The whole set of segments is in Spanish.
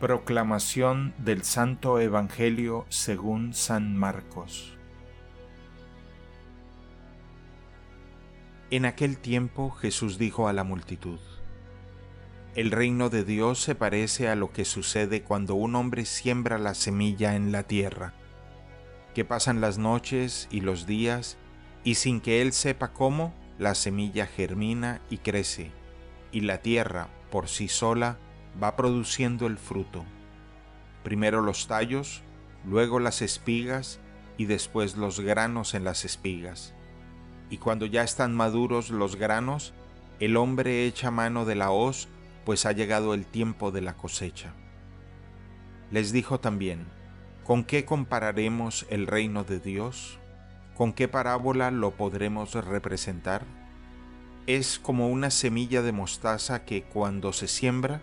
Proclamación del Santo Evangelio según San Marcos. En aquel tiempo Jesús dijo a la multitud, El reino de Dios se parece a lo que sucede cuando un hombre siembra la semilla en la tierra, que pasan las noches y los días, y sin que él sepa cómo, la semilla germina y crece, y la tierra, por sí sola, va produciendo el fruto. Primero los tallos, luego las espigas y después los granos en las espigas. Y cuando ya están maduros los granos, el hombre echa mano de la hoz, pues ha llegado el tiempo de la cosecha. Les dijo también, ¿con qué compararemos el reino de Dios? ¿Con qué parábola lo podremos representar? Es como una semilla de mostaza que cuando se siembra,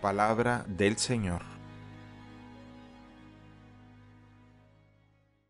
Palabra del Señor.